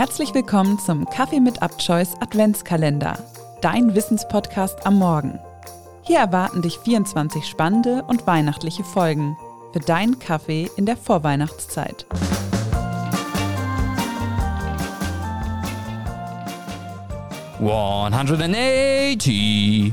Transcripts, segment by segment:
Herzlich willkommen zum Kaffee mit Abchoice Adventskalender, dein Wissenspodcast am Morgen. Hier erwarten dich 24 spannende und weihnachtliche Folgen für deinen Kaffee in der Vorweihnachtszeit. «180».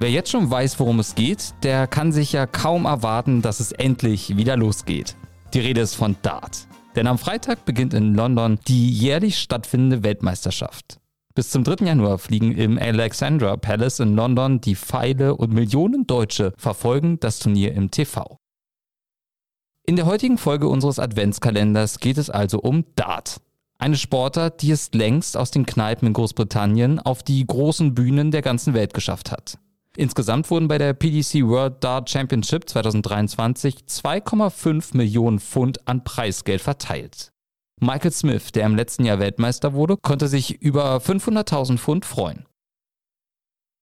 Wer jetzt schon weiß, worum es geht, der kann sich ja kaum erwarten, dass es endlich wieder losgeht. Die Rede ist von Dart. Denn am Freitag beginnt in London die jährlich stattfindende Weltmeisterschaft. Bis zum 3. Januar fliegen im Alexandra Palace in London die Pfeile und Millionen Deutsche verfolgen das Turnier im TV. In der heutigen Folge unseres Adventskalenders geht es also um Dart. Eine Sportart, die es längst aus den Kneipen in Großbritannien auf die großen Bühnen der ganzen Welt geschafft hat. Insgesamt wurden bei der PDC World Dart Championship 2023 2,5 Millionen Pfund an Preisgeld verteilt. Michael Smith, der im letzten Jahr Weltmeister wurde, konnte sich über 500.000 Pfund freuen.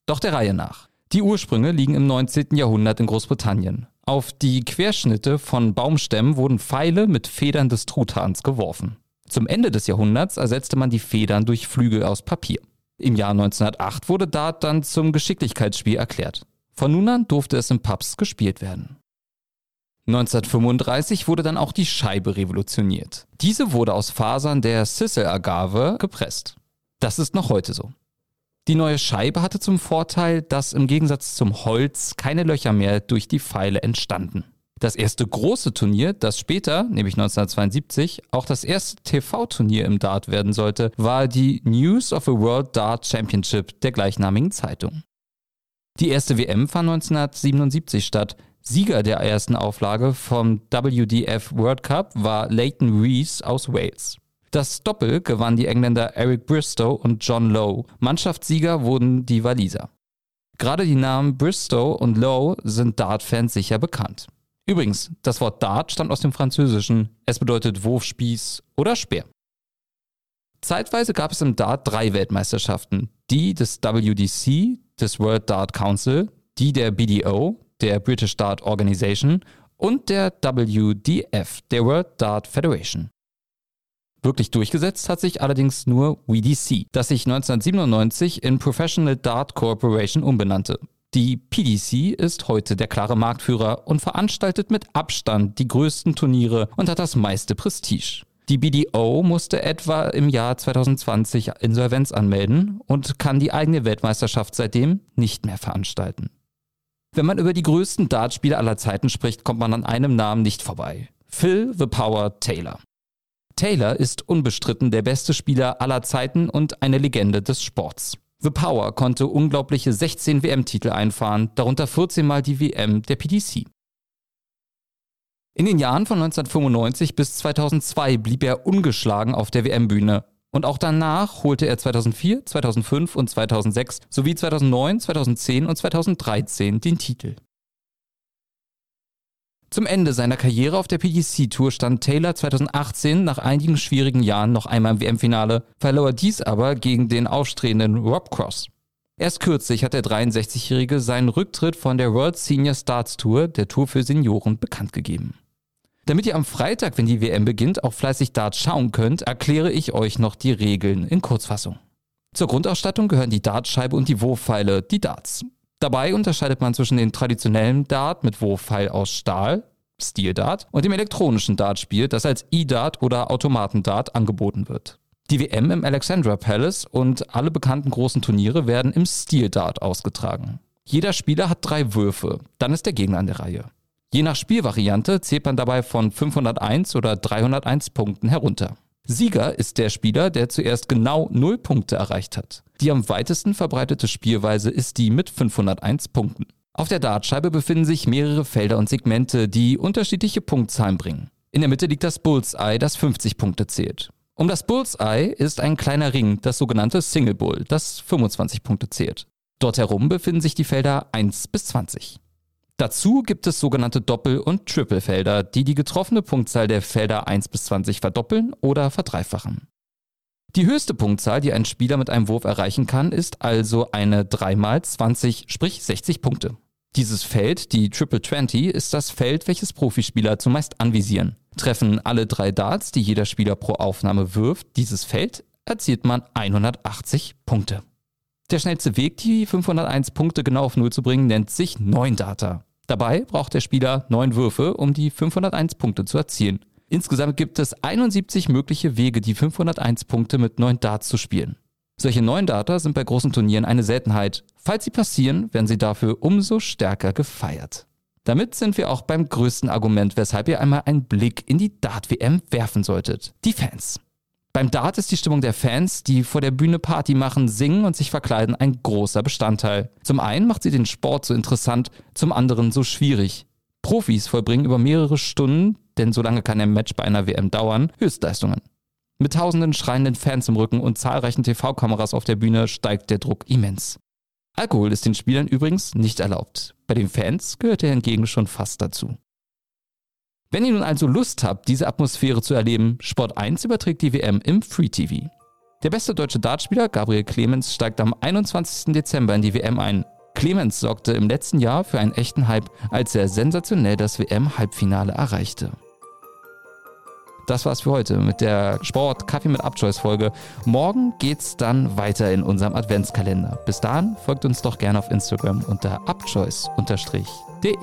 Doch der Reihe nach. Die Ursprünge liegen im 19. Jahrhundert in Großbritannien. Auf die Querschnitte von Baumstämmen wurden Pfeile mit Federn des Truthahns geworfen. Zum Ende des Jahrhunderts ersetzte man die Federn durch Flügel aus Papier. Im Jahr 1908 wurde Dart dann zum Geschicklichkeitsspiel erklärt. Von nun an durfte es in Pubs gespielt werden. 1935 wurde dann auch die Scheibe revolutioniert. Diese wurde aus Fasern der Sissel-Agave gepresst. Das ist noch heute so. Die neue Scheibe hatte zum Vorteil, dass im Gegensatz zum Holz keine Löcher mehr durch die Pfeile entstanden. Das erste große Turnier, das später, nämlich 1972, auch das erste TV-Turnier im Dart werden sollte, war die News of a World Dart Championship der gleichnamigen Zeitung. Die erste WM fand 1977 statt. Sieger der ersten Auflage vom WDF World Cup war Leighton Rees aus Wales. Das Doppel gewannen die Engländer Eric Bristow und John Lowe. Mannschaftssieger wurden die Waliser. Gerade die Namen Bristow und Lowe sind Dart-Fans sicher bekannt. Übrigens, das Wort Dart stammt aus dem Französischen. Es bedeutet Wurfspieß oder Speer. Zeitweise gab es im Dart drei Weltmeisterschaften. Die des WDC, des World Dart Council, die der BDO, der British Dart Organization und der WDF, der World Dart Federation. Wirklich durchgesetzt hat sich allerdings nur WDC, das sich 1997 in Professional Dart Corporation umbenannte. Die PDC ist heute der klare Marktführer und veranstaltet mit Abstand die größten Turniere und hat das meiste Prestige. Die BDO musste etwa im Jahr 2020 Insolvenz anmelden und kann die eigene Weltmeisterschaft seitdem nicht mehr veranstalten. Wenn man über die größten Dartspiele aller Zeiten spricht, kommt man an einem Namen nicht vorbei. Phil The Power Taylor. Taylor ist unbestritten der beste Spieler aller Zeiten und eine Legende des Sports. The Power konnte unglaubliche 16 WM-Titel einfahren, darunter 14 Mal die WM der PDC. In den Jahren von 1995 bis 2002 blieb er ungeschlagen auf der WM-Bühne. Und auch danach holte er 2004, 2005 und 2006 sowie 2009, 2010 und 2013 den Titel. Zum Ende seiner Karriere auf der PDC-Tour stand Taylor 2018 nach einigen schwierigen Jahren noch einmal im WM-Finale, verlor dies aber gegen den aufstrebenden Rob Cross. Erst kürzlich hat der 63-Jährige seinen Rücktritt von der World Senior Starts Tour, der Tour für Senioren, bekannt gegeben. Damit ihr am Freitag, wenn die WM beginnt, auch fleißig Dart schauen könnt, erkläre ich euch noch die Regeln in Kurzfassung. Zur Grundausstattung gehören die Dartscheibe und die Wurfpfeile, die Darts. Dabei unterscheidet man zwischen dem traditionellen Dart mit Wurfpfeil aus Stahl, Steel Dart, und dem elektronischen Dartspiel, das als E-Dart oder Automatendart angeboten wird. Die WM im Alexandra Palace und alle bekannten großen Turniere werden im Steel Dart ausgetragen. Jeder Spieler hat drei Würfe, dann ist der Gegner an der Reihe. Je nach Spielvariante zählt man dabei von 501 oder 301 Punkten herunter. Sieger ist der Spieler, der zuerst genau 0 Punkte erreicht hat. Die am weitesten verbreitete Spielweise ist die mit 501 Punkten. Auf der Dartscheibe befinden sich mehrere Felder und Segmente, die unterschiedliche Punktzahlen bringen. In der Mitte liegt das Bullseye, das 50 Punkte zählt. Um das Bullseye ist ein kleiner Ring, das sogenannte Single Bull, das 25 Punkte zählt. Dort herum befinden sich die Felder 1 bis 20. Dazu gibt es sogenannte Doppel- und Triple-Felder, die die getroffene Punktzahl der Felder 1 bis 20 verdoppeln oder verdreifachen. Die höchste Punktzahl, die ein Spieler mit einem Wurf erreichen kann, ist also eine 3x20, sprich 60 Punkte. Dieses Feld, die Triple 20, ist das Feld, welches Profispieler zumeist anvisieren. Treffen alle drei Darts, die jeder Spieler pro Aufnahme wirft, dieses Feld, erzielt man 180 Punkte. Der schnellste Weg, die 501 Punkte genau auf Null zu bringen, nennt sich 9 Data. Dabei braucht der Spieler 9 Würfe, um die 501 Punkte zu erzielen. Insgesamt gibt es 71 mögliche Wege, die 501 Punkte mit 9 Darts zu spielen. Solche neuen Data sind bei großen Turnieren eine Seltenheit. Falls sie passieren, werden sie dafür umso stärker gefeiert. Damit sind wir auch beim größten Argument, weshalb ihr einmal einen Blick in die Dart-WM werfen solltet. Die Fans. Beim Dart ist die Stimmung der Fans, die vor der Bühne Party machen, singen und sich verkleiden, ein großer Bestandteil. Zum einen macht sie den Sport so interessant, zum anderen so schwierig. Profis vollbringen über mehrere Stunden, denn so lange kann ein Match bei einer WM dauern, Höchstleistungen. Mit tausenden schreienden Fans im Rücken und zahlreichen TV-Kameras auf der Bühne steigt der Druck immens. Alkohol ist den Spielern übrigens nicht erlaubt. Bei den Fans gehört er hingegen schon fast dazu. Wenn ihr nun also Lust habt, diese Atmosphäre zu erleben, Sport 1 überträgt die WM im Free TV. Der beste deutsche Dartspieler Gabriel Clemens steigt am 21. Dezember in die WM ein. Clemens sorgte im letzten Jahr für einen echten Hype, als er sensationell das WM-Halbfinale erreichte. Das war's für heute mit der Sport Kaffee mit Abchoice Folge. Morgen geht's dann weiter in unserem Adventskalender. Bis dahin folgt uns doch gerne auf Instagram unter abchoice.de.